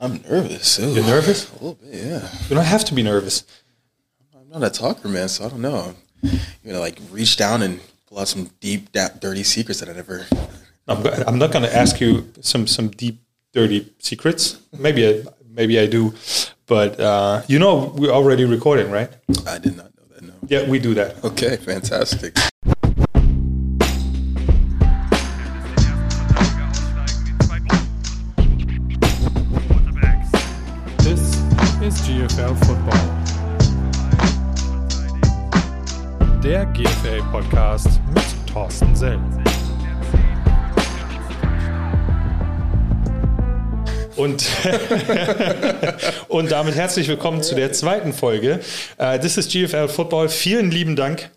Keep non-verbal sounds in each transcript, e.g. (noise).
I'm nervous. Ooh. You're nervous? A little bit, yeah. You don't have to be nervous. I'm not a talker, man, so I don't know. You're gonna like reach down and pull out some deep, da- dirty secrets that I never. (laughs) I'm, I'm not going to ask you some some deep, dirty secrets. Maybe I, maybe I do, but uh, you know we're already recording, right? I did not know that. No. Yeah, we do that. Okay, fantastic. Der GFL Podcast mit Thorsten Sell. Und, (laughs) und damit herzlich willkommen zu der zweiten Folge. Äh, das ist GFL Football. Vielen lieben Dank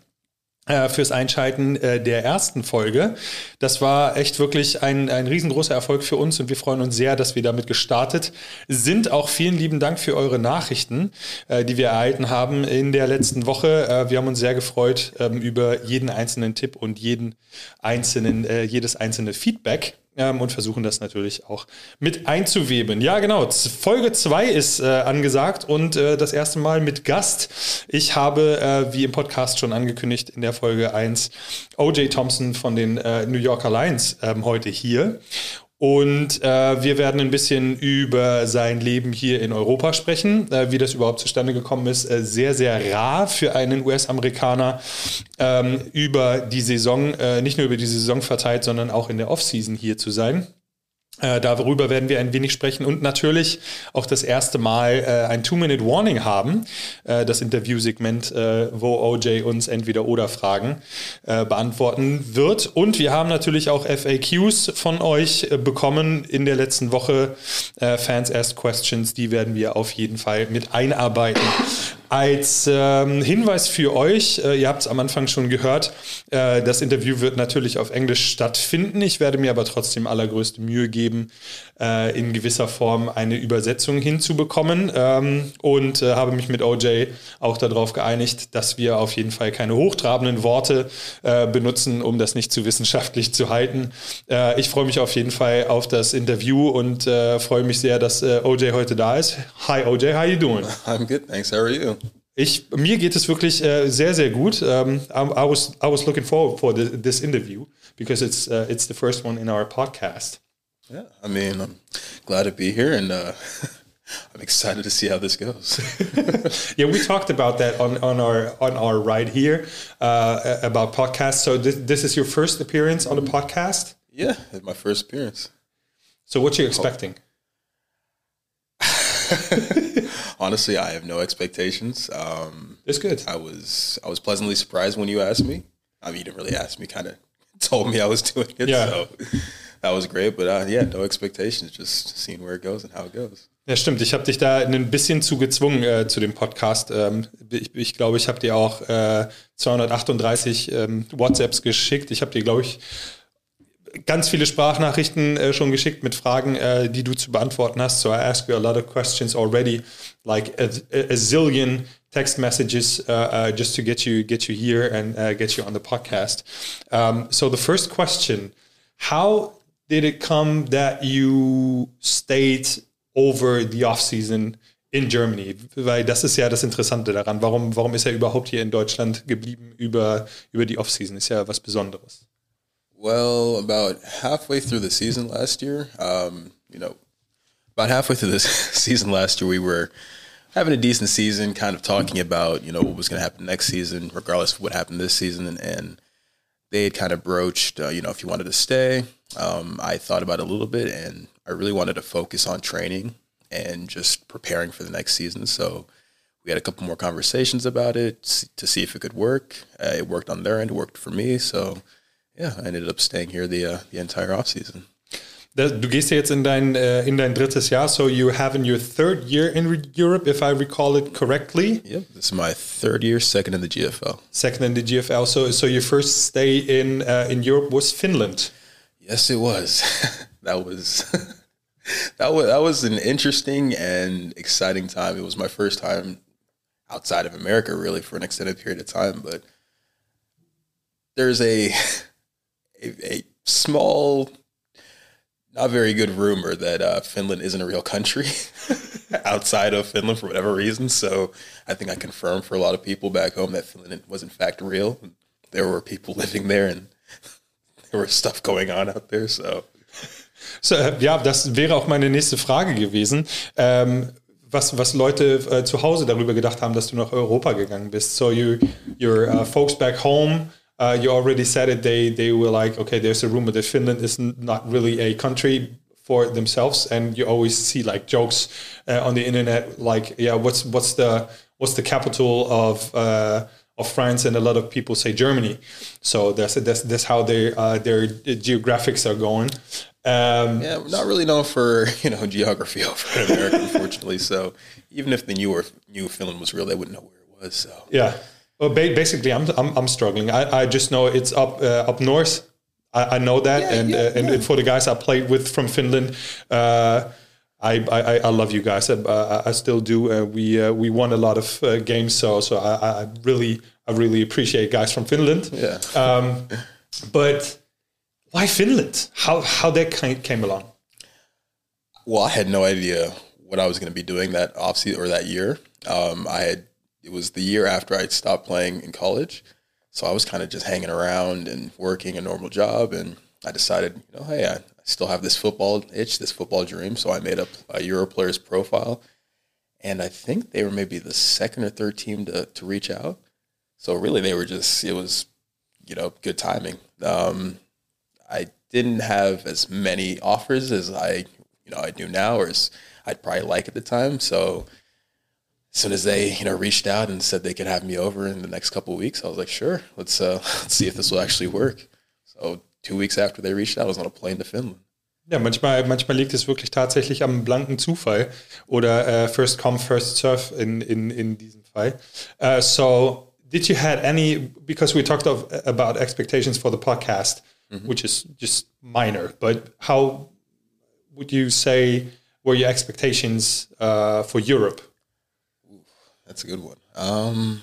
fürs Einschalten äh, der ersten Folge. Das war echt wirklich ein, ein riesengroßer Erfolg für uns und wir freuen uns sehr, dass wir damit gestartet sind. Auch vielen lieben Dank für eure Nachrichten, äh, die wir erhalten haben in der letzten Woche. Äh, wir haben uns sehr gefreut ähm, über jeden einzelnen Tipp und jeden einzelnen, äh, jedes einzelne Feedback ähm, und versuchen das natürlich auch mit einzuweben. Ja, genau. Folge 2 ist äh, angesagt und äh, das erste Mal mit Gast. Ich habe, äh, wie im Podcast schon angekündigt, in der Folge 1 OJ Thompson von den äh, New Yorker Lions ähm, heute hier. Und äh, wir werden ein bisschen über sein Leben hier in Europa sprechen, äh, wie das überhaupt zustande gekommen ist. Äh, sehr, sehr rar für einen US-Amerikaner ähm, über die Saison, äh, nicht nur über die Saison verteilt, sondern auch in der Offseason hier zu sein. Äh, darüber werden wir ein wenig sprechen und natürlich auch das erste Mal äh, ein Two-Minute-Warning haben, äh, das Interviewsegment, äh, wo OJ uns entweder oder Fragen äh, beantworten wird. Und wir haben natürlich auch FAQs von euch bekommen in der letzten Woche. Fans Ask Questions, die werden wir auf jeden Fall mit einarbeiten. Als ähm, Hinweis für euch, äh, ihr habt es am Anfang schon gehört, äh, das Interview wird natürlich auf Englisch stattfinden. Ich werde mir aber trotzdem allergrößte Mühe geben, äh, in gewisser Form eine Übersetzung hinzubekommen ähm, und äh, habe mich mit OJ auch darauf geeinigt, dass wir auf jeden Fall keine hochtrabenden Worte äh, benutzen, um das nicht zu wissenschaftlich zu halten. Äh, ich freue mich auf jeden Fall auf das Interview und freue mich sehr, dass OJ heute da ist. Hi OJ, how you doing? (laughs) I'm good, thanks. How are you? Ich, mir geht es wirklich äh, sehr, sehr gut. Um, I, was, I was looking forward for the, this interview because it's, uh, it's the first one in our podcast. Yeah, I mean, I'm glad to be here, and uh, (laughs) I'm excited to see how this goes. (laughs) yeah, we talked about that on, on our on our ride here uh, about podcasts. So this, this is your first appearance on a podcast. yeah, it's my first appearance. So what you expecting? (laughs) Honestly, I have no expectations. Um, It's good. I was I was pleasantly surprised when you asked me. I mean, you didn't really ask me; kind of (laughs) told me I was doing it. Yeah. So (laughs) that was great. But uh, yeah, no expectations. Just seeing where it goes and how it goes. Ja, stimmt. Ich habe dich da ein bisschen zu gezwungen äh, zu dem Podcast. Ähm, ich, ich glaube, ich habe dir auch äh, 238 ähm, WhatsApps geschickt. Ich habe dir, glaube ich, ganz viele Sprachnachrichten äh, schon geschickt mit Fragen, äh, die du zu beantworten hast. So I asked you a lot of questions already, like a, a, zillion text messages uh, uh, just to get you get you here and uh, get you on the podcast. Um, so the first question: How did it come that you stayed over the off season in Germany? Weil das ist ja das Interessante daran. Warum warum ist er überhaupt hier in Deutschland geblieben über über die Off Season? Ist ja was Besonderes. Well, about halfway through the season last year, um, you know, about halfway through this (laughs) season last year, we were having a decent season, kind of talking about, you know, what was going to happen next season, regardless of what happened this season. And, and they had kind of broached, uh, you know, if you wanted to stay. Um, I thought about it a little bit and I really wanted to focus on training and just preparing for the next season. So we had a couple more conversations about it to see if it could work. Uh, it worked on their end, it worked for me. So yeah, I ended up staying here the uh, the entire off season. Du gehst ja jetzt in dein, äh, in dein drittes Jahr, so you have in your third year in Europe, if I recall it correctly. Yep, this is my third year, second in the GFL. Second in the GFL. So, so your first stay in uh, in Europe was Finland. Yes, it was. (laughs) that was (laughs) that was that was an interesting and exciting time. It was my first time outside of America, really, for an extended period of time. But there's a (laughs) a, a small not very good rumor that uh, Finland isn't a real country (laughs) outside of Finland for whatever reason. So I think I confirmed for a lot of people back home that Finland was in fact real. There were people (laughs) living there and (laughs) there was stuff going on out there. So So, ja, das wäre auch meine nächste Frage gewesen. Ähm, was, was Leute äh, zu Hause darüber gedacht haben, dass du nach Europa gegangen bist. So you, your uh, folks back home, uh, you already said it. They they were like, okay, there's a rumor that Finland is not really a country for themselves, and you always see like jokes uh, on the internet, like, yeah, what's what's the what's the capital of uh, of France? And a lot of people say Germany. So that's that's that's how their uh, their geographics are going. Um, yeah, we're not really known for (laughs) you know geography over in America, (laughs) unfortunately. So even if they knew or knew Finland was real, they wouldn't know where it was. So Yeah. Well, ba- basically, I'm, I'm, I'm struggling. I, I just know it's up uh, up north. I, I know that, Yeah, and yeah, uh, and yeah. for the guys I played with from Finland, uh, I, I I love you guys. I, I, I still do. Uh, we uh, we won a lot of uh, games, so so I, I really I really appreciate guys from Finland. Yeah. Um, but why Finland? How how that came along? Well, I had no idea what I was going to be doing that off season or that year. Um, I had it was the year after I'd stopped playing in college, so I was kind of just hanging around and working a normal job. And I decided, you know, hey, I, I still have this football itch, this football dream. So I made up a Euro players profile, and I think they were maybe the second or third team to to reach out. So really, they were just it was, you know, good timing. Um, I didn't have as many offers as I, you know, I do now, or as I'd probably like at the time. So as soon as they, you know, reached out and said they could have me over in the next couple of weeks, I was like, sure, let's uh, (laughs) let's see if this will actually work. So two weeks after they reached out, I was on a plane to Finland. Ja, manchmal, manchmal liegt es wirklich tatsächlich am blanken Zufall oder äh, first come, first serve in, in, in diesem Fall. Uh, so, did you had any, because we talked of, about expectations for the podcast, which is just minor, but how would you say were your expectations uh, for Europe? That's a good one. Um,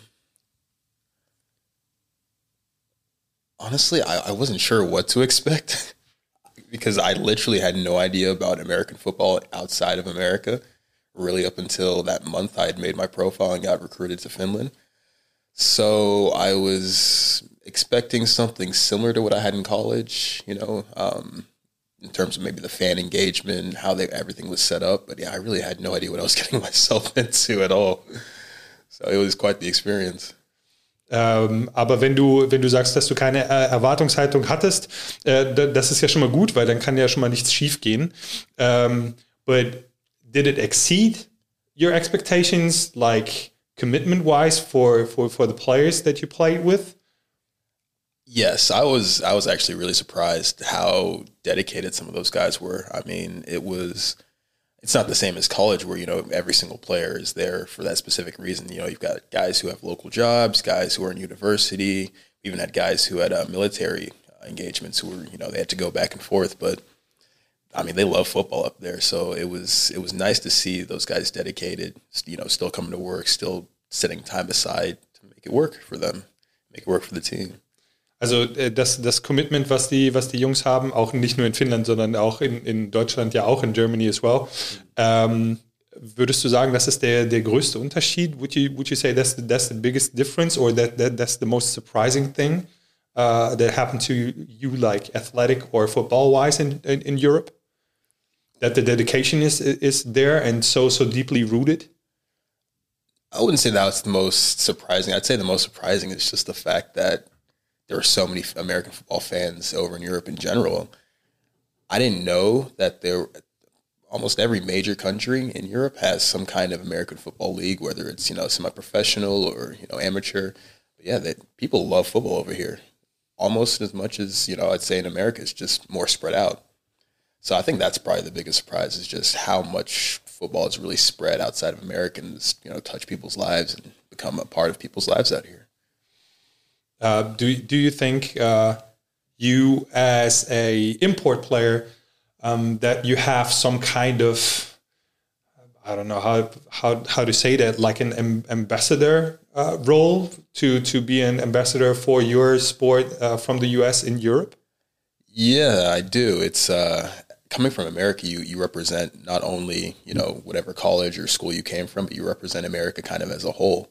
honestly, I, I wasn't sure what to expect (laughs) because I literally had no idea about American football outside of America. Really, up until that month, I had made my profile and got recruited to Finland. So I was expecting something similar to what I had in college, you know, um, in terms of maybe the fan engagement, how they everything was set up. But yeah, I really had no idea what I was (laughs) getting myself into at all. So it was quite the experience. Ähm, aber wenn du, wenn du sagst, dass du keine äh, Erwartungshaltung hattest, äh, da- das ist ja schon mal gut, weil dann kann ja schon mal nichts schief gehen. Ähm, but did it exceed your expectations, like commitment wise, for, for, for the players that you played with? Yes, I was. I was actually really surprised how dedicated some of those guys were. I mean, it was. It's not the same as college, where you know every single player is there for that specific reason. You know, you've got guys who have local jobs, guys who are in university. We even had guys who had uh, military uh, engagements who were, you know, they had to go back and forth. But I mean, they love football up there, so it was it was nice to see those guys dedicated. You know, still coming to work, still setting time aside to make it work for them, make it work for the team. Also äh, das, das Commitment, was die, was die Jungs haben, auch nicht nur in Finnland, sondern auch in, in Deutschland, ja auch in Germany as well. Ähm, würdest du sagen, das ist der, der größte Unterschied? Would you, would you say that's the, that's the biggest difference or that, that that's the most surprising thing uh, that happened to you, like athletic or football wise in, in, in Europe? That the dedication is is there and so so deeply rooted? I wouldn't say that was the most surprising. I'd say the most surprising is just the fact that there are so many American football fans over in Europe in general. I didn't know that there almost every major country in Europe has some kind of American football league, whether it's you know semi-professional or you know amateur. But yeah, that people love football over here almost as much as you know. I'd say in America, it's just more spread out. So I think that's probably the biggest surprise is just how much football is really spread outside of America and you know touch people's lives and become a part of people's lives out here. Uh, do do you think uh, you as a import player um, that you have some kind of I don't know how how how to say that like an am- ambassador uh, role to to be an ambassador for your sport uh, from the U.S. in Europe? Yeah, I do. It's uh, coming from America, you you represent not only you know whatever college or school you came from, but you represent America kind of as a whole.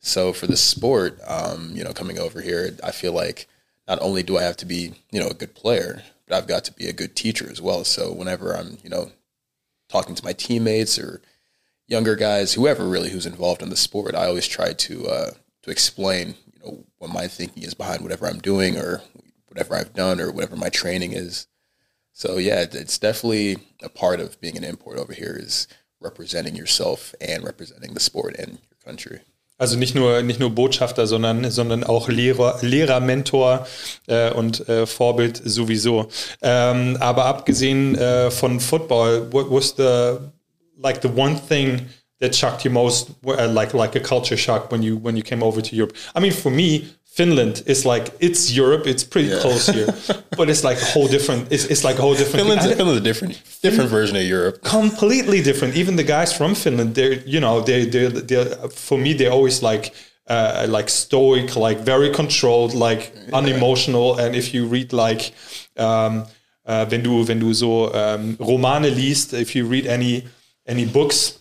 So for the sport, um, you know, coming over here, I feel like not only do I have to be you know a good player, but I've got to be a good teacher as well. So whenever I'm you know talking to my teammates or younger guys, whoever really who's involved in the sport, I always try to uh, to explain you know what my thinking is behind whatever I'm doing or whatever I've done or whatever my training is. So yeah, it's definitely a part of being an import over here is representing yourself and representing the sport and your country. Also nicht nur, nicht nur Botschafter, sondern, sondern auch Lehrer, Lehrer Mentor äh, und äh, Vorbild sowieso. Ähm, aber abgesehen äh, von Football, what was the like the one thing that shocked you most, uh, like like a culture shock when you when you came over to Europe? I mean, for me, Finland is like it's Europe, it's pretty Yeah. close here, (laughs) but it's like a whole different. It's, it's like a whole different. Finland's, Finland's a different different version of Europe. completely different. Even the guys from Finland, they're you know they they they for me they're always like uh, like stoic, like very controlled, like unemotional. And if you read like um, uh, wenn du wenn du so um, Romane liest, if you read any any books.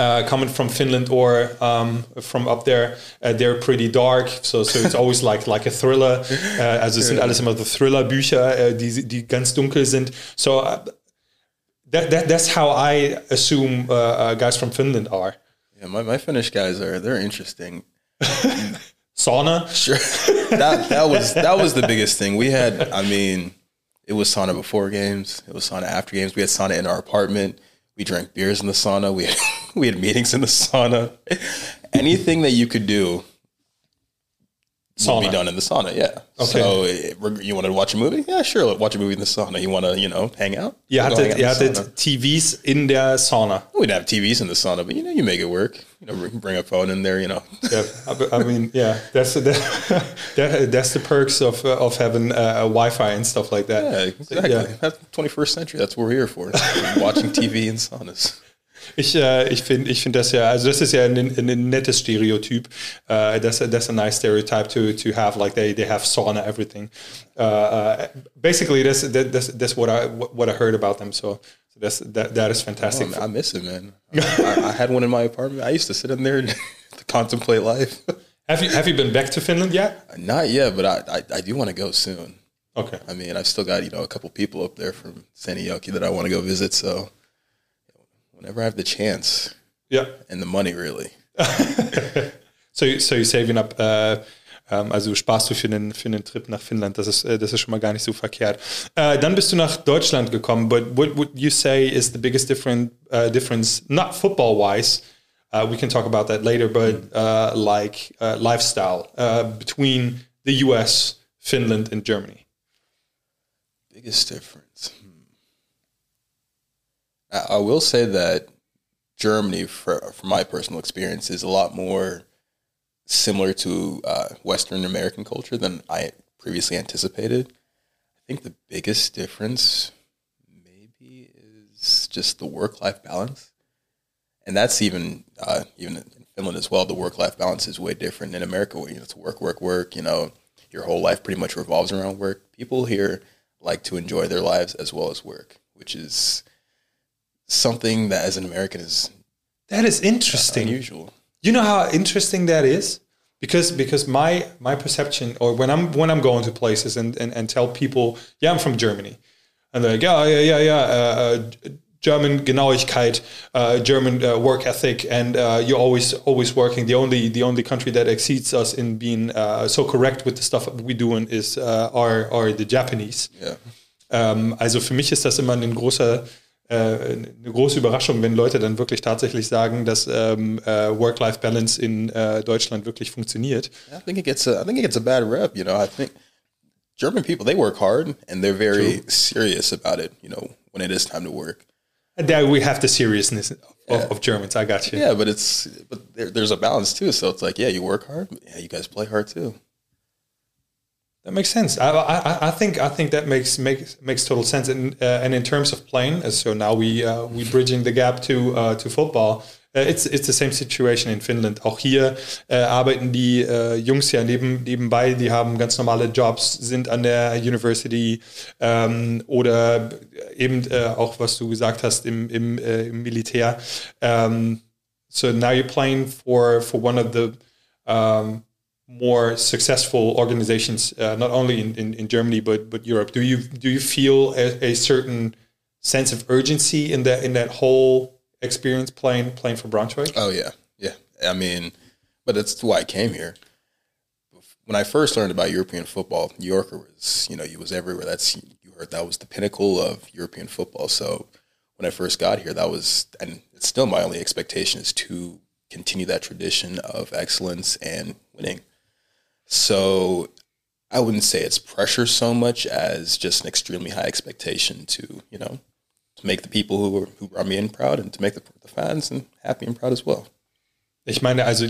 Uh, coming from Finland or um, from up there, uh, they're pretty dark. So, so it's always (laughs) like like a thriller. Uh, also es sind alles immer so Thriller-Bücher, äh, die die ganz dunkel sind. So uh, that, that that's how I assume uh, uh, guys from Finland are. Yeah, my, my Finnish guys are they're interesting. (laughs) Sauna. Sure. that that was that was the biggest thing. We had I mean, it was sauna before games, it was sauna after games. We had sauna in our apartment. We drank beers in the sauna. We had (laughs) we had meetings in the sauna. Anything that you could do will be done in the sauna. Yeah. Okay. So eh, you want to watch a movie? Yeah, sure. Watch a movie in the sauna. You want to you know hang out? Go hang hattet, out in ihr the hattet sauna. TVs in der Sauna. We didn't have TVs in the sauna, but you know you make it work. You know, bring- a phone in there. You know. Yeah, I, I mean, yeah, that's the (laughs) that, that's the perks of uh, of having uh, Wi-Fi and stuff like that. Yeah, exactly. Yeah. That's 21st century. That's what we're here for. Watching TV in saunas. Ich, äh, ich finde ich find das ja, also das ist ja ein, ein nettes Stereotyp. Uh, that's, a, that's a nice stereotype to, to have, like they, they have sauna everything. Uh, uh, basically, that's, that, that's, that's what, I, what I heard about them. So, so that's, that, that is fantastic. Oh, I miss it, man. I, I had one in my apartment. I used to sit in there (laughs) to contemplate life. have, you, have you been back to Finland yet? Not yet, but I, I, I do want to go soon. Okay. I mean, I've still got you know a couple people up there from Seinäjoki that I want to go visit. So whenever I have the chance Yeah. and the money, really. (laughs) So, so you're saving up, äh, ähm, also sparst du für den, für den Trip nach Finnland, das ist, äh, das ist schon mal gar nicht so verkehrt. Äh, dann bist du nach Deutschland gekommen, but what would you say is the biggest different, uh, difference, not football-wise, uh, we can talk about that later, but uh, like uh, lifestyle uh, between the US, Finland, and Germany? Biggest difference. I, will say that Germany, for, from my personal experience, is a lot more similar to uh, Western American culture than I previously anticipated. I think the biggest difference maybe is just the work life balance, and that's even uh, even in Finland as well. The work life balance is way different in America. Where you know it's work, work, work. You know, your whole life pretty much revolves around work. People here like to enjoy their lives as well as work, which is something that as an American is That is interesting. unusual. You know how interesting that is? Because because my my perception or when I'm when I'm going to places and, and, and tell people, yeah, I'm from Germany. And they're like, yeah, yeah, yeah, yeah, uh, uh, German Genauigkeit, uh, German uh, work ethic, and uh, you're always always working. The only the only country that exceeds us in being uh, so correct with the stuff that we doing is uh, are are the Japanese. Yeah. Ähm, also für mich ist das immer ein großer, eine große Überraschung, wenn Leute dann wirklich tatsächlich sagen, dass ähm, äh, Work-Life-Balance in äh, Deutschland wirklich funktioniert. I think it gets a I think it gets a bad rep. You know, I think German people they work hard and they're very serious about it. You know, when it is time to work. And there we have the seriousness of, of Germans. I got you. Yeah, but it's but there, there's a balance too. So it's like, yeah, you work hard. but Yeah, you guys play hard too. That makes sense. I, I, I think I think that makes makes makes total sense. And uh, and in terms of playing, so now we uh, we bridging the gap to uh, to football. Uh, it's it's the same situation in Finland. Auch hier äh, arbeiten die äh, Jungs ja neben, nebenbei. Die haben ganz normale Jobs, sind an der University ähm, oder eben äh, auch was du gesagt hast im im, im Militär. Um, so now you're playing for for one of the um, more successful organizations, uh, not only in, in, in, Germany but but Europe. Do you do you feel a, a, certain sense of urgency in that in that whole experience playing playing for Braunschweig? Oh yeah, yeah. I mean, but that's why I came here. When I first learned about European football, New Yorker was you know he was everywhere. That's you heard that was the pinnacle of European football. So when I first got here, that was and it's still my only expectation is to continue that tradition of excellence and winning. So I wouldn't say it's pressure so much as just an extremely high expectation to, you know, to make the people who are, who are me and proud and to make the, the fans and happy and proud as well. Ich meine, also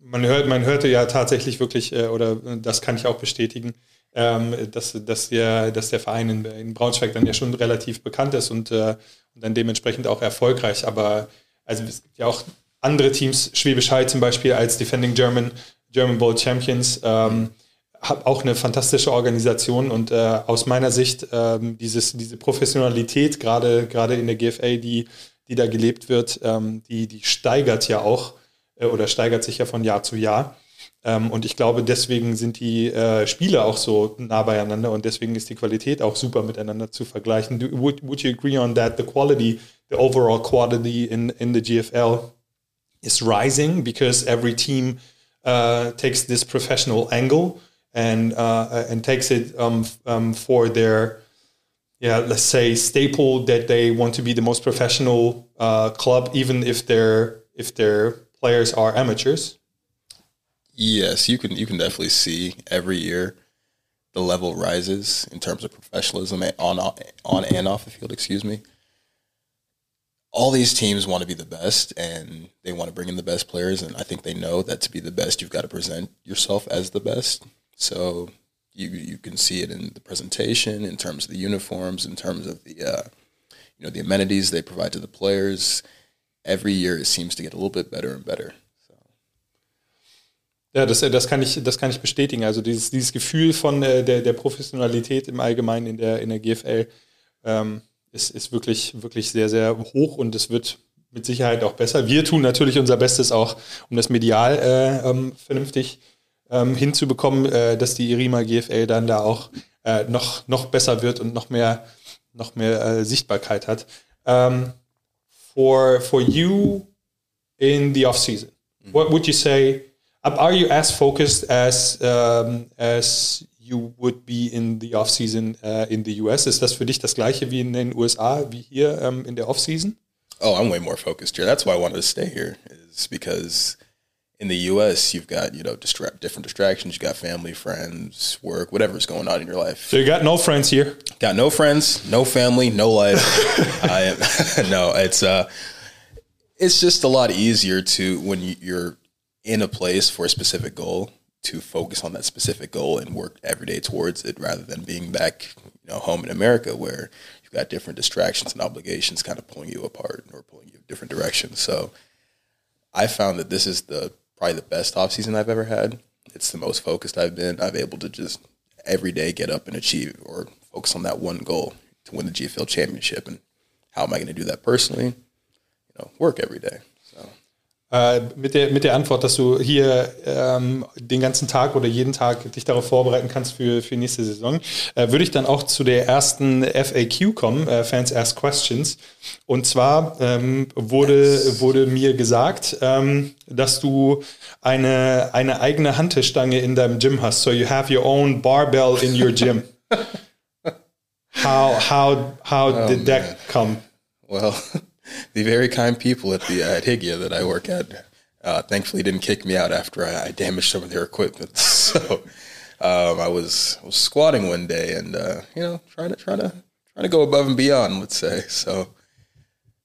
man hört, man hörte ja tatsächlich wirklich, äh, oder das kann ich auch bestätigen, ähm, dass, dass, der, dass der Verein in, in, Braunschweig dann ja schon relativ bekannt ist und, äh, und dann dementsprechend auch erfolgreich. Aber also es gibt ja auch andere Teams, Schwäbisch Hall zum Beispiel als Defending German, German Bowl Champions, ähm, hat auch eine fantastische Organisation und äh, aus meiner Sicht ähm, dieses, diese Professionalität, gerade gerade in der GFA, die, die da gelebt wird, ähm, die, die steigert ja auch äh, oder steigert sich ja von Jahr zu Jahr. Ähm, und ich glaube, deswegen sind die äh, Spiele auch so nah beieinander und deswegen ist die Qualität auch super miteinander zu vergleichen. Do, would, would you agree on that? The quality, the overall quality in, in the GFL is rising because every team uh, takes this professional angle and uh, and takes it um, um, for their yeah let's say staple that they want to be the most professional uh, club even if their if their players are amateurs. Yes, you can you can definitely see every year the level rises in terms of professionalism on on and off the field. Excuse me all these teams want to be the best and they want to bring in the best players and I think they know that to be the best you've got to present yourself as the best. So you you can see it in the presentation, in terms of the uniforms, in terms of the uh, you know the amenities they provide to the players. Every year it seems to get a little bit better and better. Ja, das, das, kann ich, das kann ich bestätigen. Also dieses, dieses Gefühl von äh, der, der Professionalität im Allgemeinen in der, in der GFL, ähm, ist, ist wirklich, wirklich sehr, sehr hoch und es wird mit Sicherheit auch besser. Wir tun natürlich unser Bestes auch, um das medial äh, ähm, vernünftig ähm, hinzubekommen, äh, dass die Irima GFL dann da auch äh, noch, noch besser wird und noch mehr, noch mehr äh, Sichtbarkeit hat. Um, ähm, for, for you in the off season, mhm. what would you say? Are you as focused as um, as you would be in the off-season uh, in the US. Ist das für dich das gleiche wie in den USA, wie hier um, in der off-season? Oh, I'm way more focused here. That's why I wanted to stay here is because in the U.S. you've got you know distra- different distractions. You've got family, friends, work, whatever's going on in your life. So you got no friends here. Got no friends, no family, no life. (laughs) I am (laughs) no. It's uh, it's just a lot easier to when you're in a place for a specific goal to focus on that specific goal and work every day towards it rather than being back you know home in America where you've got different distractions and obligations kind of pulling you apart or pulling you in different directions. So I found that this is the probably the best off season I've ever had. It's the most focused I've been. I've able to just every day get up and achieve or focus on that one goal to win the GFL championship and how am I going to do that personally? You know, work every day. Äh, mit, der, mit der Antwort, dass du hier ähm, den ganzen Tag oder jeden Tag dich darauf vorbereiten kannst für, für nächste Saison, äh, würde ich dann auch zu der ersten FAQ kommen, äh, Fans Ask Questions. Und zwar ähm, wurde, wurde mir gesagt, ähm, dass du eine, eine eigene Hantelstange in deinem Gym hast. So you have your own barbell in your gym. (laughs) how how how oh, did that come? Well, the very kind people at the at Higia that I work at uh, thankfully didn't kick me out after I, I damaged some of their equipment. (laughs) So um, I was was squatting one day and uh, you know trying to trying to trying to go above and beyond. Let's say so.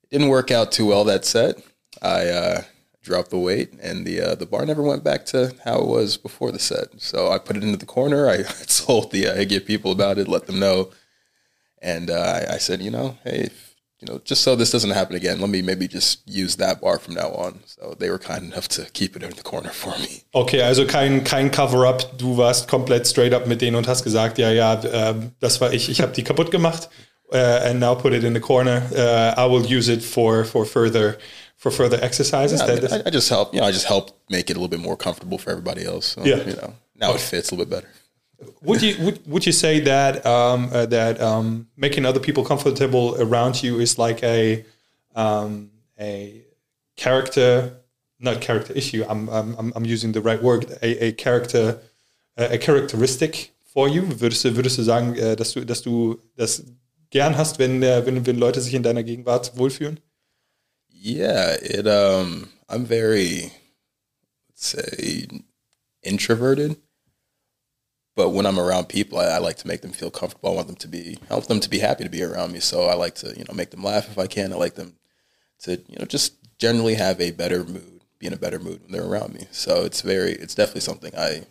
It didn't work out too well that set. I uh, drop the weight, and the uh, the bar never went back to how it was before the set. So I put it into the corner. I (laughs) told the I get people about it, let them know, and uh, I, I said, you know, hey, if, you know, just so this doesn't happen again, let me maybe just use that bar from now on. So they were kind enough to keep it in the corner for me. Okay, also kein, kein Cover-up. Du warst komplett straight up mit denen und hast gesagt, ja, ja, ähm, das war ich. Ich habe die kaputt gemacht. Uh, and now put it in the corner. Uh, I will use it for for further for further exercises. Yeah, I, mean, I, I just help, you know, I just help make it a little bit more comfortable for everybody else. So, Yeah. you know, now it fits a little bit better. Would you would, would you say that um, uh, that um, making other people comfortable around you is like a um, a character, not character issue. I'm I'm I'm- using the right word. A, a character, a a characteristic for you. Würdest du würdest du sagen, äh, dass du dass du das gern hast, wenn äh, wenn wenn Leute sich in deiner Gegenwart wohlfühlen? Yeah, it um I'm very let's say introverted. But when I'm around people, I, I like to make them feel comfortable. I want them to be want them to be happy to be around me. So I like to, you know, make them laugh if I can. I like them to, you know, just generally have a better mood, be in a better mood when they're around me. So it's very it's definitely something I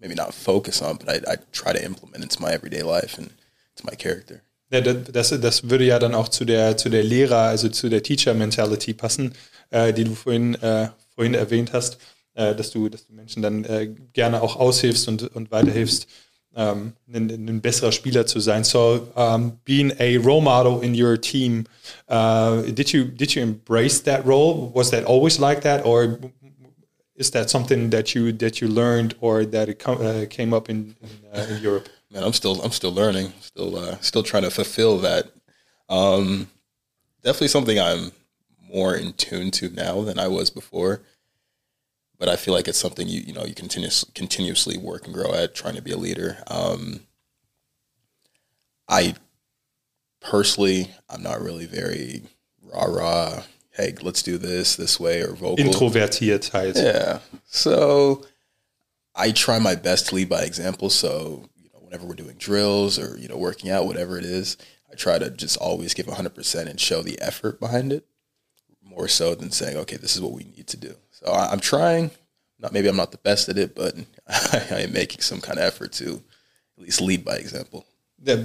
maybe not focus on, but I, I try to implement into my everyday life and to my character. Ja, das, das würde ja dann auch zu der, zu der Lehrer, also zu der Teacher-Mentality passen, äh, die du vorhin, äh, vorhin erwähnt hast, äh, dass, du, dass du Menschen dann äh, gerne auch aushilfst und, und weiterhilfst, ähm, ein, ein besserer Spieler zu sein. So, um, being a role model in your team, uh, did you did you embrace that role? Was that always like that, or is that something that you that you learned or that it com- uh, came up in in, uh, in Europe? man, I'm still I'm still learning, still uh, still trying to fulfill that. Um, definitely something I'm more in tune to now than I was before. But I feel like it's something you you know you continuous, continuously work and grow at trying to be a leader. Um, I personally I'm not really very rah rah. Hey, let's do this this way or vocal. Introvertiert halt. Yeah. So I try my best to lead by example. So, you know, whenever we're doing drills or, you know, working out, whatever it is, I try to just always give 100% and show the effort behind it more so than saying, okay, this is what we need to do. So I, I'm trying. Not maybe I'm not the best at it, but (laughs) I am making some kind of effort to at least lead by example. Ja,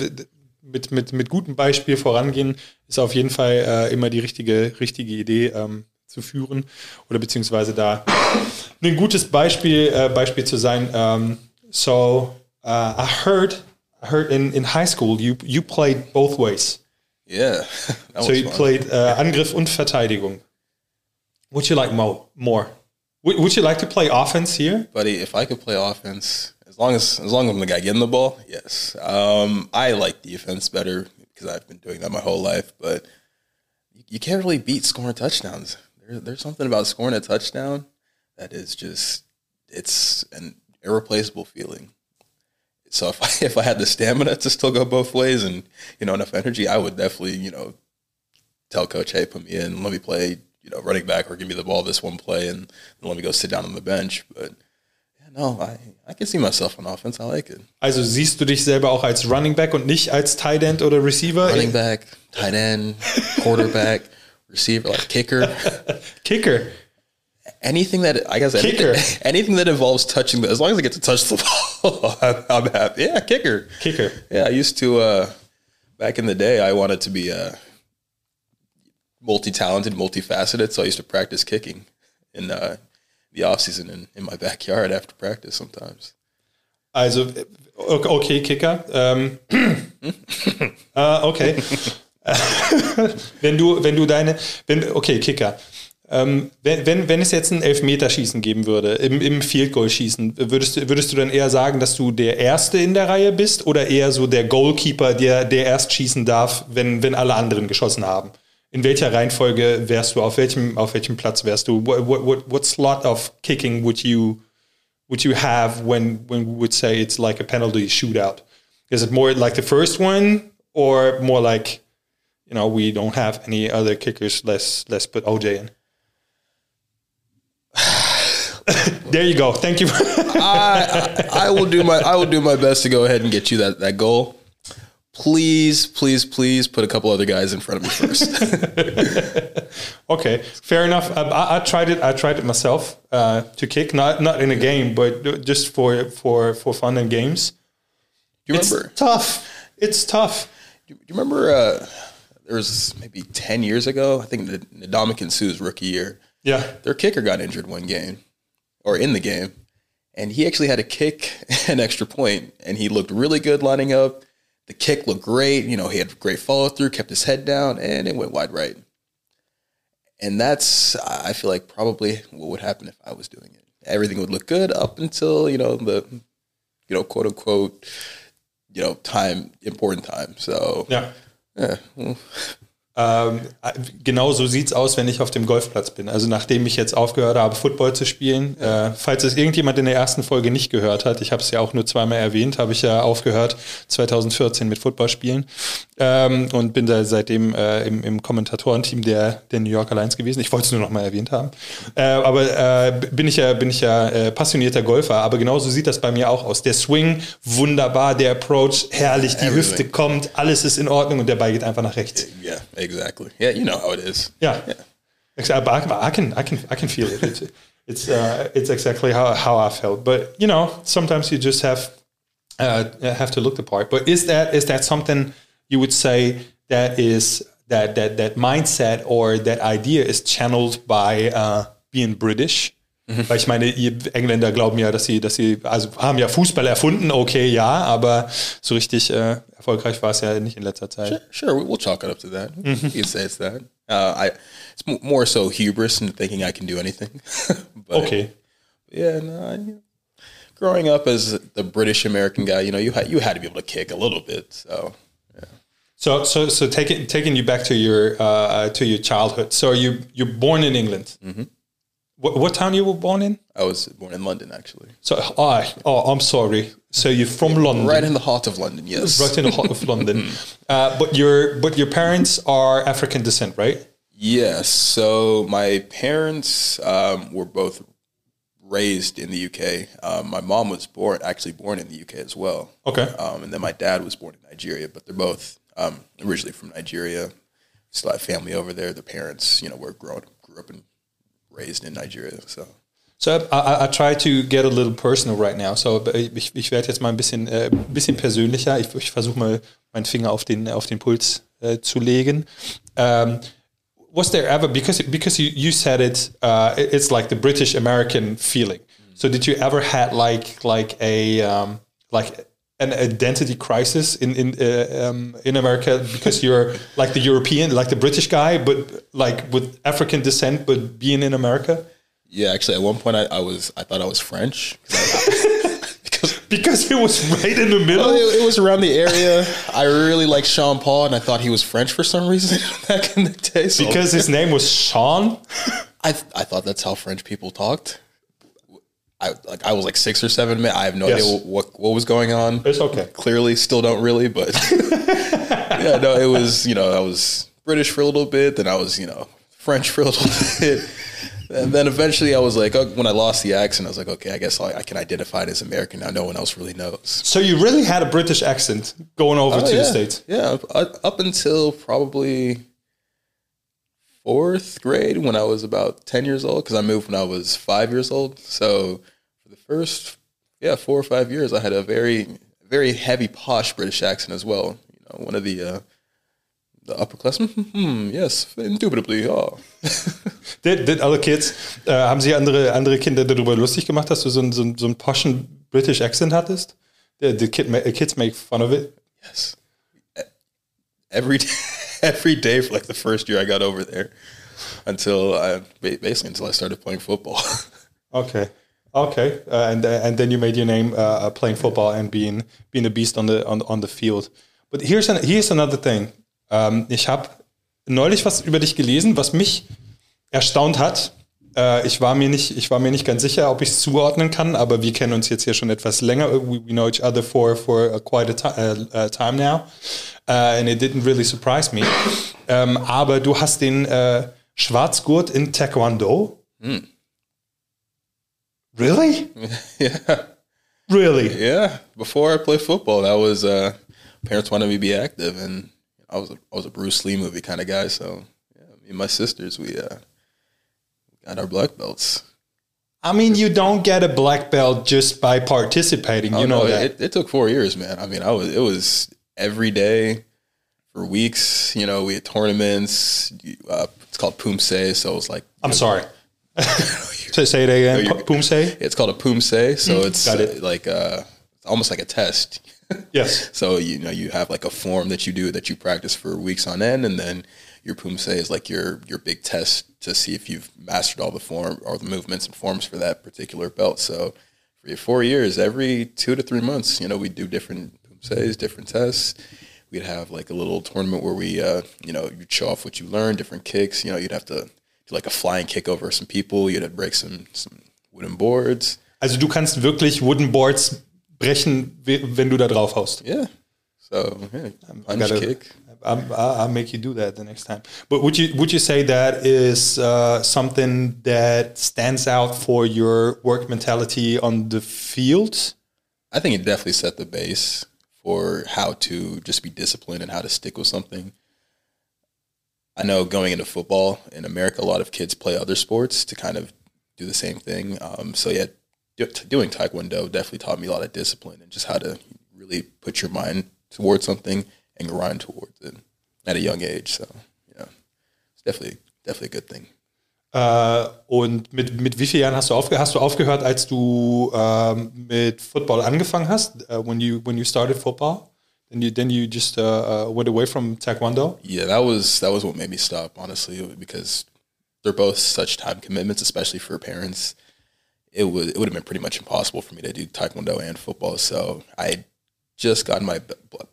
mit, mit, mit gutem Beispiel vorangehen ist auf jeden Fall äh, immer die richtige, richtige Idee ähm, zu führen oder beziehungsweise da (laughs) ein gutes Beispiel, äh, Beispiel zu sein. Um, so uh, I heard, I heard in, in high school you, you played both ways. Yeah. (laughs) So you fun. played äh, Angriff und Verteidigung. Would you like mo more? Would, would you like to play offense here? buddy. If I could play offense, as long as as long as I'm the guy getting the ball, yes. Um, I like defense better because I've been doing that my whole life. But you, you can't really beat scoring touchdowns. There, there's something about scoring a touchdown that is just it's an irreplaceable feeling. So if I (laughs) if I had the stamina to still go both ways and you know enough energy, I would definitely you know tell coach, hey, put me in, let me play, you know, running back or give me the ball this one play and then let me go sit down on the bench. But yeah, no, I, I can see myself on offense. I like it. Also siehst du dich selber auch als Running Back und nicht als Tight End oder Receiver? Running back, tight end, quarterback, (laughs) receiver, like kicker. Kicker. Anything that I guess Kicker. anything, (laughs) anything that involves touching the as long as I get to touch the (laughs) ball, I'm, I'm happy. Yeah, kicker. Kicker. Yeah, I used to uh back in the day I wanted to be uh multi talented, multifaceted, so I used to practice kicking in uh the off season in, in my backyard after practice sometimes. Also, okay, Kicker. Ähm, äh, (laughs) okay. (laughs) wenn du, wenn du deine, wenn, okay, Kicker. Ähm, wenn, wenn, wenn es jetzt ein Elfmeterschießen geben würde, im, im Field Goal schießen, würdest, du- würdest du dann eher sagen, dass du der Erste in der Reihe bist oder eher so der Goalkeeper, der, der erst schießen darf, wenn, wenn alle anderen geschossen haben? In welcher Reihenfolge wärst du? Auf welchem, auf welchem Platz wärst du? What, what, what, slot of kicking would you would you have when when we would say it's like a penalty shootout? Is it more like the first one, or more like, you know, we don't have any other kickers? Let's let's put OJ in. (sighs) there you go. Thank you. (laughs) I, I I will do my I will do my best to go ahead and get you that, that goal. Please, please, please put a couple other guys in front of me first. (laughs) (laughs) Okay, fair enough. Um, I, I tried it. I tried it myself uh, to kick, not not in a game, but just for for for fun and games. you remember? It's tough. It's tough. Do you remember? Uh, there was maybe ten years ago. I think the Ndamukong Suh's rookie year. Yeah. Their kicker got injured one game, or in the game, and he actually had to kick (laughs) an extra point, and he looked really good lining up. The kick looked great. You know, he had great follow through, kept his head down, and it went wide right. And that's, I feel like, probably what would happen if I was doing it. Everything would look good up until you know the, you know, quote unquote, you know, time important time. So yeah, well, Ähm, genau so sieht's aus, wenn ich auf dem Golfplatz bin. Also nachdem ich jetzt aufgehört habe, Football zu spielen. Äh, falls es irgendjemand in der ersten Folge nicht gehört hat, ich habe es ja auch nur zweimal erwähnt, habe ich ja aufgehört 2014 mit Football spielen ähm, und bin da seitdem äh, im, im Kommentatorenteam der, der New Yorker Lions gewesen. Ich wollte es nur noch mal erwähnt haben. Äh, aber äh, bin ich ja, bin ich ja äh, passionierter Golfer. Aber genauso sieht das bei mir auch aus. Der Swing wunderbar, der Approach herrlich, die Everything. Hüfte kommt, alles ist in Ordnung und der Ball geht einfach nach rechts. yeah, exactly. Yeah, you know how it is. Yeah. Exactly. But I, I can, I can, I can feel it. It's, it's, uh, it's exactly how, how I felt. But you know, sometimes you just have, uh, have to look the part. But is that, is that something you would say that is that, that, that mindset or that idea is channeled by uh, being British? Weil ich meine, ihr Engländer glauben ja, dass sie, dass sie, also haben ja Fußball erfunden, okay, ja, aber so richtig äh, erfolgreich war es ja nicht in letzter Zeit. Sure, we- we'll chalk it up to that. You can say it's that. Uh, I it's more so hubris and thinking I can do anything. (laughs) but Okay. Yeah, no. Growing up as the British American guy, you know, you had you had to be able to kick a little bit. So So, so, so taking taking you back to your uh, to your childhood. So you you're born in England. What, what town you were born in? I was born in London, actually, So, oh, oh, I'm sorry. So you're from London, right in the heart of London. Yes, right in the heart of (laughs) London. Uh, but your but your parents are African descent, right? Yes. So my parents um, were both raised in the UK. Um, my mom was born actually born in the UK as well. Okay. Um, and then my dad was born in Nigeria, but they're both um, originally from Nigeria. Still have family over there. The parents, you know, were grown grew up and raised in Nigeria. So So I, I, try to get a little personal right now. So ich, ich werde jetzt mal ein bisschen, äh, bisschen persönlicher. Ich, ich versuche mal meinen Finger auf den, auf den Puls äh, zu legen. Um, was there ever because because you, you said it, uh, it's like the British American feeling. So did you ever had like like a um, like an identity crisis in in uh, um, in America because you're like the European, like the British guy, but like with African descent, but being in America? yeah, actually, at one point I, I was I thought I was French because (laughs) Because it was right in the middle. Well, it, it was around the area. I really liked Sean Paul, and I thought he was French for some reason (laughs) back in the day. So because his name was Sean. I, I thought that's how French people talked. I like I was like six or seven. Man, I have no Yes. idea what what was going on. It's okay. Clearly, still don't really, but (laughs) yeah, no, it was you know I was British for a little bit, then I was you know French for a little (laughs) bit, and then eventually I was like, oh, when I lost the accent, I was like, okay, I guess I, I can identify it as American now. No one else really knows. So you really had a British accent going over oh, to Oh, yeah. the states. Yeah, up until probably fourth grade when I was about 10 years old, because I moved when I was five years old. So for the first, yeah, four or five years, I had a very, very heavy, posh British accent as well. You know, one of the, uh, the upperclassmen. (laughs) Hmm, yes, indubitably. Oh. (laughs) Did, did alle Kids, äh, haben sie andere, andere Kinder darüber lustig gemacht, dass du so einen so einen- so einen poshen British Accent hattest? The, the kid, kids make fun of it. Yes. Every (laughs) day, (laughs) every day for like the first year I got over there until I, basically until I started playing football. (laughs) Okay. Okay. Uh, and uh, and then you made your name uh, uh, playing football and being being a beast on the on, on the field. But here's an, here's another thing. Ähm, ich habe neulich was über dich gelesen, was mich erstaunt hat. Äh, ich war mir nicht ich war mir nicht ganz sicher, ob ich es zuordnen kann, aber wir kennen uns jetzt hier schon etwas länger. We, we know each other for for uh, quite a uh, uh, time now, uh, and it didn't really surprise me. Ähm, aber du hast den äh, Schwarzgurt in Taekwondo. Really? (laughs) yeah. Really? Yeah, before I played football, that was uh, parents wanted me to be active, and I was a, I was a Bruce Lee movie kind of guy. So yeah, me and my sisters, we uh, got our black belts. I mean, you don't get a black belt just by participating. You Oh, know no, that. It, it took four years, man. I mean, I was it was every day for weeks. You know, we had tournaments. Uh, it's called Poomsae, so it was like I'm sorry. (laughs) say, say it again. Poom say? it's called a Poomsae, so it's got it. uh, like uh, it's almost like a test. Yes. (laughs) So you know you have like a form that you do that you practice for weeks on end, and then your Poomsae is like your your big test to see if you've mastered all the form or the movements and forms for that particular belt. So for four years, every two to three months, you know, we do different Poomsaes, different tests. We'd have like a little tournament where we, uh, you know, you'd show off what you learned, different kicks. You know, you'd have to do like a flying kick over some people. You'd have to break some some wooden boards. Also du kannst wirklich Wooden Boards brechen, we- wenn du da drauf haust. Yeah. So yeah, punch gotta- kick. I'm, I'll make you do that the next time. But would you would you say that is uh, something that stands out for your work mentality on the field? I think it definitely set the base for how to just be disciplined and how to stick with something. I know going into football in America, a lot of kids play other sports to kind of do the same thing. Um, so yeah, do- doing Taekwondo definitely taught me a lot of discipline and just how to really put your mind towards something and grind towards it at a young age. So yeah, it's definitely definitely a good thing. Äh, und mit, mit wie vielen Jahren hast du aufgehört? Hast du aufgehört, als du ähm, mit Football angefangen hast? Uh, when you when you started football, then you then you just uh, uh, went away from Taekwondo. Yeah, that was that was what made me stop, honestly, because they're both such time commitments, especially for parents. It would it would have been pretty much impossible for me to do taekwondo and football. So I just got my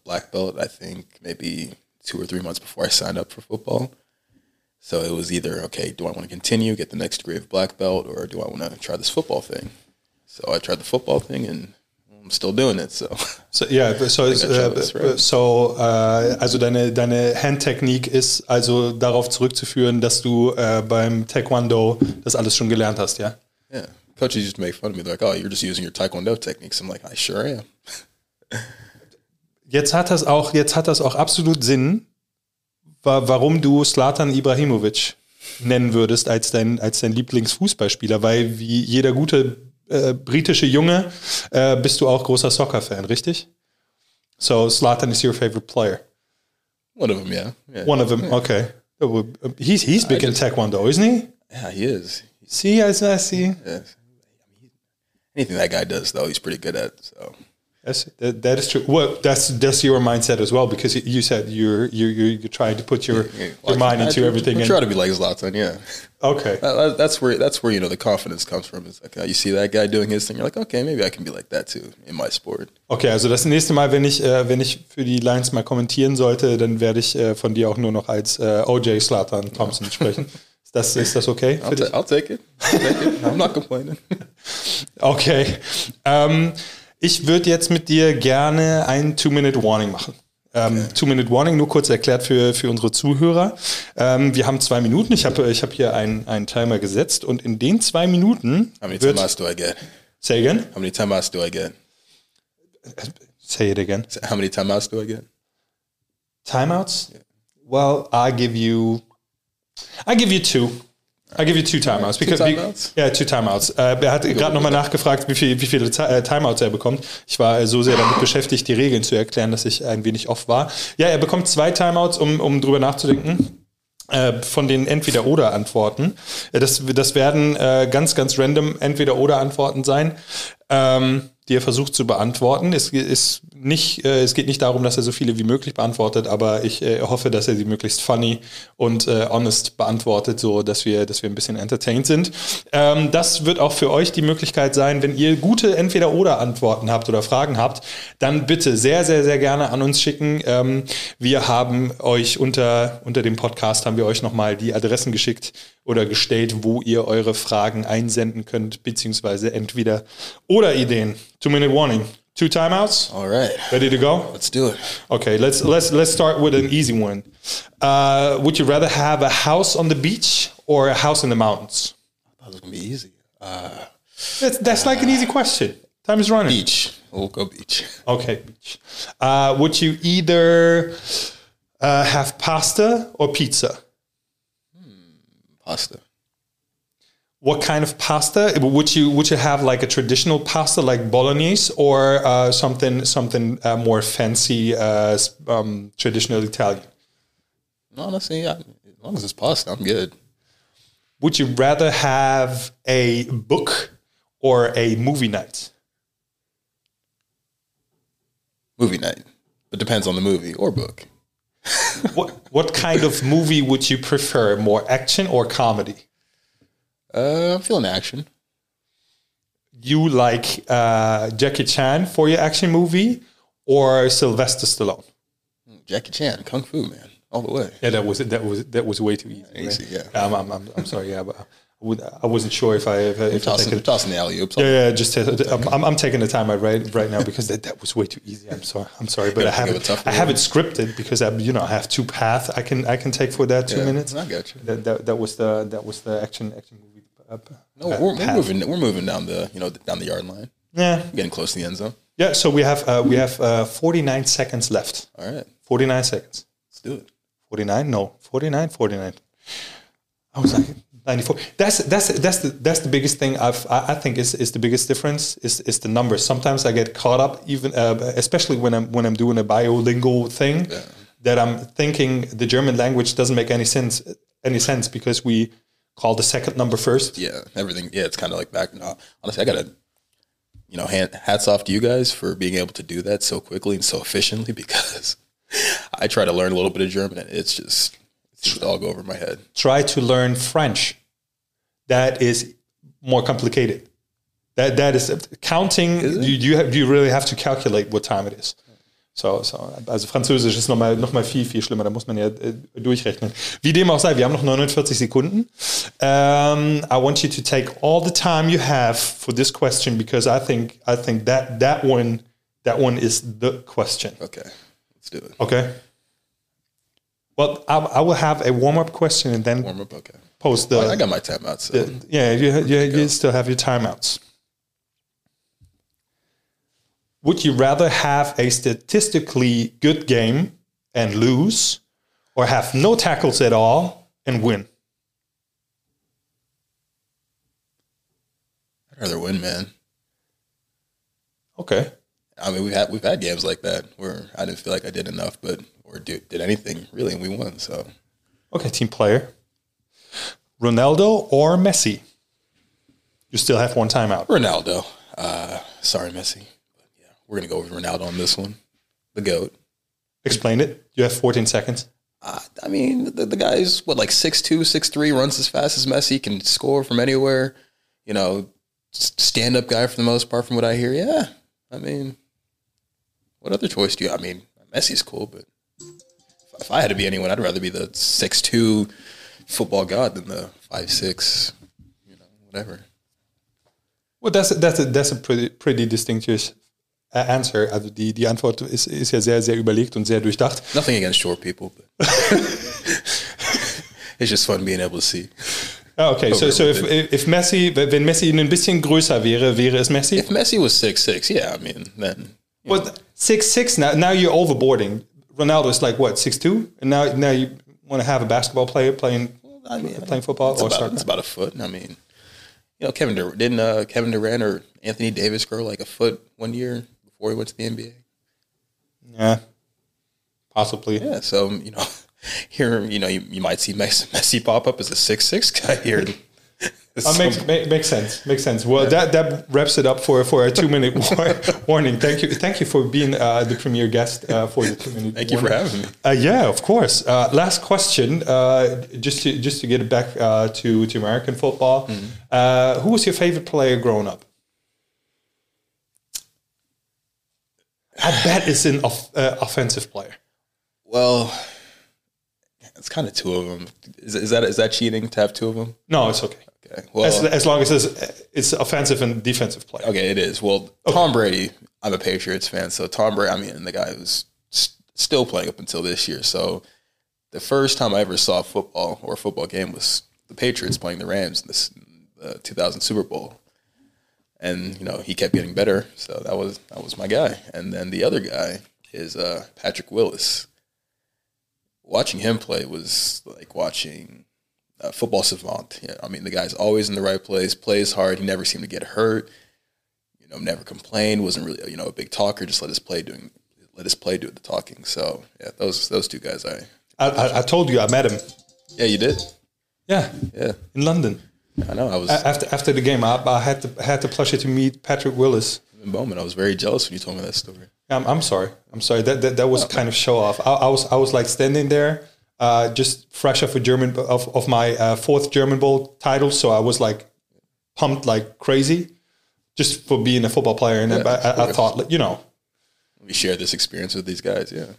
black belt. I think maybe two or three months before I signed up for football. So it was either okay, do I want to continue, get the next degree of black belt, or do I want to try this football thing? So I tried the football thing, and I'm still doing it. So So, ja, so, right. Uh, so äh, also deine, deine Handtechnik ist also darauf zurückzuführen, dass du äh, beim Taekwondo das alles schon gelernt hast, ja? yeah, coaches used to make fun of me. They're like, "Oh, you're just using your taekwondo techniques." I'm like, "I sure am." (laughs) Jetzt hat das auch, jetzt hat das auch absolut Sinn, wa warum du Slatan Ibrahimovic nennen würdest als dein, als dein Lieblingsfußballspieler, weil wie jeder gute äh, britische Junge äh, bist du auch großer Soccer-Fan, richtig? So Slatan is your favorite player. One of them, yeah, yeah, One of them, okay. He's, he's big in Taekwondo, isn't he? yeah. He is. See, I see. I see. Yeah. Anything that guy does, though, he's pretty good at. So That's, that, that is true. Well, that's that's your mindset as well because you said you're you're you're, you're trying to put your your mind I into try- everything. I try to be like Zlatan. Yeah, okay. That- that- that's where that's where you know the confidence comes from. It's like uh, you see that guy doing his thing, you're like, okay, maybe I can be like that too in my sport. Okay, also das nächste Mal, wenn ich, äh, wenn ich für die Lions mal kommentieren sollte, dann werde ich äh, von dir auch nur noch als äh, OJ Zlatan Thompson sprechen. (laughs) Das, ist das okay I'll, I'll take it. I'll take it. (laughs) I'm not complaining. Okay. Ähm, ich würde jetzt mit dir gerne ein Two-Minute-Warning machen. Ähm, Two-Minute-Warning, nur kurz erklärt für, für unsere Zuhörer. Ähm, wir haben zwei Minuten. Ich habe ich hab hier einen, einen Timer gesetzt und in den zwei Minuten How many wird... timeouts do I get? Say again? How many timeouts do I get? Say it again. How many timeouts do I get? Timeouts? Well, I give you, I give you two. I give you two timeouts. Two timeouts? Ja, two timeouts. Äh, er hat gerade nochmal nachgefragt, wie, viel, wie viele äh, Timeouts er bekommt. Ich war so sehr damit beschäftigt, die Regeln zu erklären, dass ich ein wenig off war. Ja, er bekommt zwei Timeouts, um, um drüber nachzudenken. Äh, von den Entweder-Oder-Antworten. Äh, Das, das werden äh, ganz, ganz random Entweder-Oder-Antworten sein, ähm, die er versucht zu beantworten. Es, ist nicht, äh, es geht nicht darum, dass er so viele wie möglich beantwortet, aber ich äh, hoffe, dass er sie möglichst funny und äh, honest beantwortet, so dass wir, dass wir ein bisschen entertained sind. Ähm, das wird auch für euch die Möglichkeit sein, wenn ihr gute Entweder-Oder-Antworten habt oder Fragen habt, dann bitte sehr, sehr, sehr gerne an uns schicken. Ähm, wir haben euch unter, unter dem Podcast haben wir euch nochmal die Adressen geschickt oder gestellt, wo ihr eure Fragen einsenden könnt, beziehungsweise entweder oder Ideen. Two-minute warning. Two timeouts. All right, Ready to go? let's do it. Okay, let's let's let's start with an easy one. Uh, would you rather have a house on the beach or a house in the mountains? That was gonna be easy. Uh, That's that's like an easy question. Time is running. Beach. We'll go beach. Okay, beach. Uh, would you either uh, have pasta or pizza? Pasta. What kind of pasta would you would you have like a traditional pasta like bolognese or uh, something something uh, more fancy uh, um, traditional Italian? Honestly, I, as long as it's pasta, I'm good. Would you rather have a book or a movie night? Movie night. It depends on the movie or book. (laughs) what what kind of movie would you prefer? More action or comedy? Uh, I'm feeling action. You like uh, Jackie Chan for your action movie or Sylvester Stallone? Jackie Chan, Kung Fu man, all the way. Yeah, that was that was that was way too easy. Easy, yeah. I'm, I'm, I'm, I'm sorry. Yeah, but I, wasn't sure if I if, I- if I Tossing, take it. tossing the alley oops. Yeah, yeah, just uh, I'm, I'm, I'm taking the time out right right now because that, that was way too easy. I'm sorry. I'm sorry, but I have it. I have it scripted because I you know I have two paths I can I can take for that two Yeah, minutes. I got you. That, that that was the that was the action action movie. Uh, No, we're, we're moving. We're moving down the you know down the yard line. yeah, Getting close to the end zone. yeah. So we have uh, we have uh, 49 seconds left. All right, 49 seconds. let's do it. 49 no 49 49 i was like 94 that's that's that's the that's the biggest thing i've i, I think is is the biggest difference is is the numbers sometimes i get caught up even uh, especially when i'm when i'm doing a bilingual thing that i'm thinking the german language doesn't make any sense any sense because we call the second number first Yeah, everything. Yeah, it's kind of like back. No, honestly, I gotta, you know, hand, hats off to you guys for being able to do that so quickly and so efficiently (laughs) because I try to learn a little bit of German and it's just just all go over my head. try to learn french that is more complicated that that is counting you you, have, you really have to calculate what time it is so, so also Französisch ist nochmal noch mal viel, viel schlimmer. Da muss man ja äh, durchrechnen. Wie dem auch sei, wir haben noch 49 Sekunden. Um, I want you to take all the time you have for this question because I think I think that that one that one is the question. Okay, let's do it. Okay. Well, I, I will have a warm up question and then Warm up. Okay, post the. I got my timeouts. So Yeah, you, you, you still have your timeouts. Would you rather have a statistically good game and lose, or have no tackles at all and win? I'd rather win, man. Okay. I mean, we've had we've had games like that where I didn't feel like I did enough, but or did, did anything really, and we won. So Okay, team player. Ronaldo or Messi? You still have one timeout. Ronaldo. Uh, sorry, Messi. But yeah, we're gonna go with Ronaldo on this one. The goat. Explain it. You have 14 seconds. Uh, I mean, the, the guy's what like 6'2", 6'3", runs as fast as Messi, can score from anywhere. You know, stand up guy for the most part, from what I hear. Yeah, I mean, what other choice do you? I mean, Messi's cool, but if, I had to be anyone, I'd rather be the six two football god than the five six, you know, whatever. Well, that's a, that's a, that's a pretty, pretty distinctive uh, answer. Also die, die Antwort ist, ist ja sehr, sehr überlegt und sehr durchdacht. Nothing against short people, but (laughs) it's just fun being able to see. Ah, okay, so, so if, if Messi, wenn Messi ein bisschen größer wäre, wäre es Messi? If Messi was six six, yeah, I mean, then Well, six six now. Now you're overboarding. Ronaldo is like what six two, and now now you want to have a basketball player playing I mean, playing football it's or about, it's about a foot. I mean, you know, Kevin Dur- didn't uh, Kevin Durant or Anthony Davis grow like a foot one year before he went to the NBA? Yeah, possibly. Yeah, so you know, (laughs) here you know you, you might see Messi, Messi pop up as a six six guy here. Uh, makes make, makes sense. Makes sense. Well, that that wraps it up for for a two minute (laughs) war- warning. Thank you, thank you for being uh, the premier guest uh, for the two minute. Thank you for having me. Uh, yeah, of course. Uh, last question, uh, just to just to get it back uh, to to American football. Mm-hmm. Uh, who was your favorite player growing up? I bet it's an off, uh, offensive player. Well, it's kind of two of them. Is, is that is that cheating to have two of them? No, it's okay. Okay, well, As, as long as it's, it's offensive and defensive play. Okay, it is. Well, Tom Brady, I'm a Patriots fan, so Tom Brady, I mean, the guy was s- still playing up until this year. So the first time I ever saw football or a football game was the Patriots playing the Rams in this the 2000 Super Bowl. and you know he kept getting better. So that was that was my guy. And then the other guy is uh, Patrick Willis. Watching him play was like watching uh, football savant. Yeah, I mean, the guy's always in the right place, plays hard. He never seemed to get hurt. You know, never complained. wasn't really you know a big talker. Just let his play doing let his play do the talking. So yeah, those those two guys. I I, I, I told you I met him. yeah, you did. Yeah, Yeah, in London. I know. I was After after the game, I, I had the had the pleasure to meet Patrick Willis. in Bowman. I was very jealous when you told me that story. I'm, I'm sorry. I'm sorry. That that, that was kind of show off. I, I was I was like standing there, uh, just fresh off a German of of my uh, fourth German Bowl title. So I was like pumped like crazy, just for being a football player. And Yeah, I, I, I thought, you know, We share this experience with these guys. Yeah,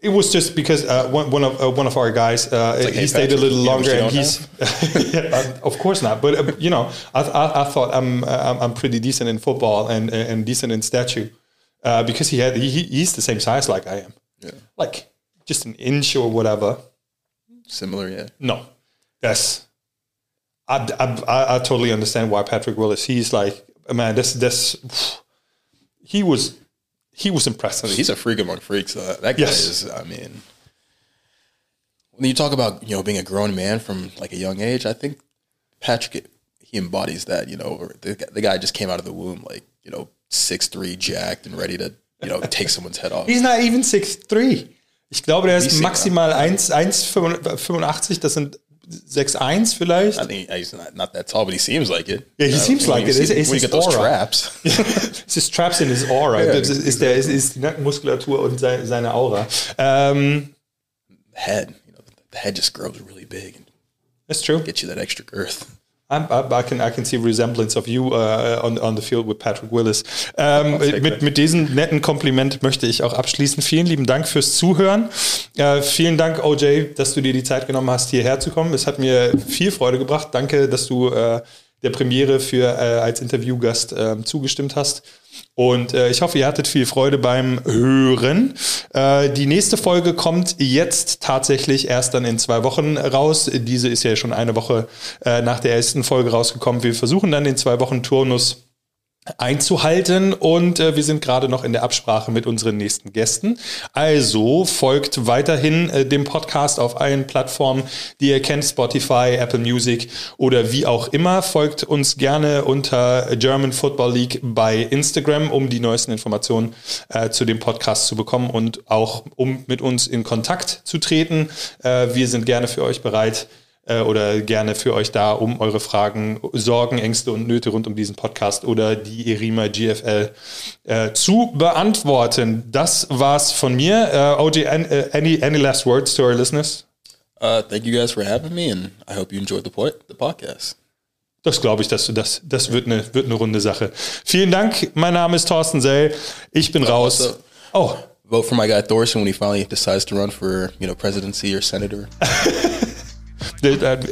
it was just because uh, one, one of uh, one of our guys uh, like, he hey, stayed a little you know what longer, and he's (laughs) yeah, uh, of course not. But uh, you know, I, I, I thought I'm, I'm I'm pretty decent in football and and decent in statue uh, because he had he, he's the same size like I am, yeah, like just an inch or whatever. similar. Yeah, No, that's I, I, I, totally understand why Patrick Willis. He's like man, this this he was he was impressive. he's a freak among freaks. Uh, that guy Yes. is. I mean, when you talk about you know being a grown man from like a young age, I think Patrick he embodies that. You know, or the, guy- the guy just came out of the womb like you know six three, jacked and ready to you know take (laughs) someone's head off. He's not even 6'3. Ich glaube, der ist maximal 1 1,85. Das sind 6'1 vielleicht. I think he's not, not that tall, but he seems like it. Yeah, he Uh, seems like it. (laughs) It's- it's when you his get those traps. Es ist Traps in his aura. Das ist, ist, der, ist, ist die Nackenmuskulatur und seine, seine Aura. Ähm, head, you know, the head just grows really big and that's true. gets you that extra girth. I, can, I can see resemblance of you uh, on, on the field with Patrick Willis. Ähm, mit, mit diesem netten Kompliment möchte ich auch abschließen. Vielen lieben Dank fürs Zuhören. Äh, vielen Dank, OJ, dass du dir die Zeit genommen hast, hierher zu kommen. Es hat mir viel Freude gebracht. Danke, dass du äh, der Premiere für äh, als Interviewgast äh, zugestimmt hast. Und äh, ich hoffe, ihr hattet viel Freude beim Hören. Äh, die nächste Folge kommt jetzt tatsächlich erst dann in zwei Wochen raus. Diese ist ja schon eine Woche äh, nach der ersten Folge rausgekommen. Wir versuchen dann den zwei Wochen Turnus einzuhalten und äh, wir sind gerade noch in der Absprache mit unseren nächsten Gästen. Also folgt weiterhin äh, dem Podcast auf allen Plattformen, die ihr kennt, Spotify, Apple Music oder wie auch immer. Folgt uns gerne unter German Football League bei Instagram, um die neuesten Informationen äh, zu dem Podcast zu bekommen und auch um mit uns in Kontakt zu treten. Äh, wir sind gerne für euch bereit oder gerne für euch da, um eure Fragen, Sorgen, Ängste und Nöte rund um diesen Podcast oder die Erima GFL äh, zu beantworten. Das war's von mir. Äh, OJ, an- äh, any, any last words to our listeners? Uh, thank you guys for having me, and I hope you enjoyed the, po- the podcast. Das glaube ich, dass du das, das wird eine, wird eine runde Sache. Vielen Dank. Mein Name ist Thorsten Sell. Ich bin raus. also- Oh, Vote for my guy Thorson when he finally decides to run for you know presidency or senator. (laughs)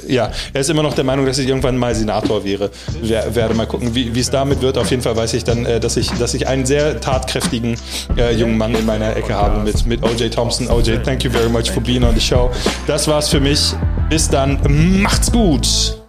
ja, er ist immer noch der Meinung, dass ich irgendwann mal Senator wäre. Wer, werde mal gucken, wie wie es damit wird. Auf jeden Fall weiß ich dann, äh, dass ich, dass ich einen sehr tatkräftigen äh, jungen Mann in meiner Ecke habe mit, mit OJ Thompson. OJ, thank you very much for being on the show. Das war's für mich. Bis dann. Macht's gut.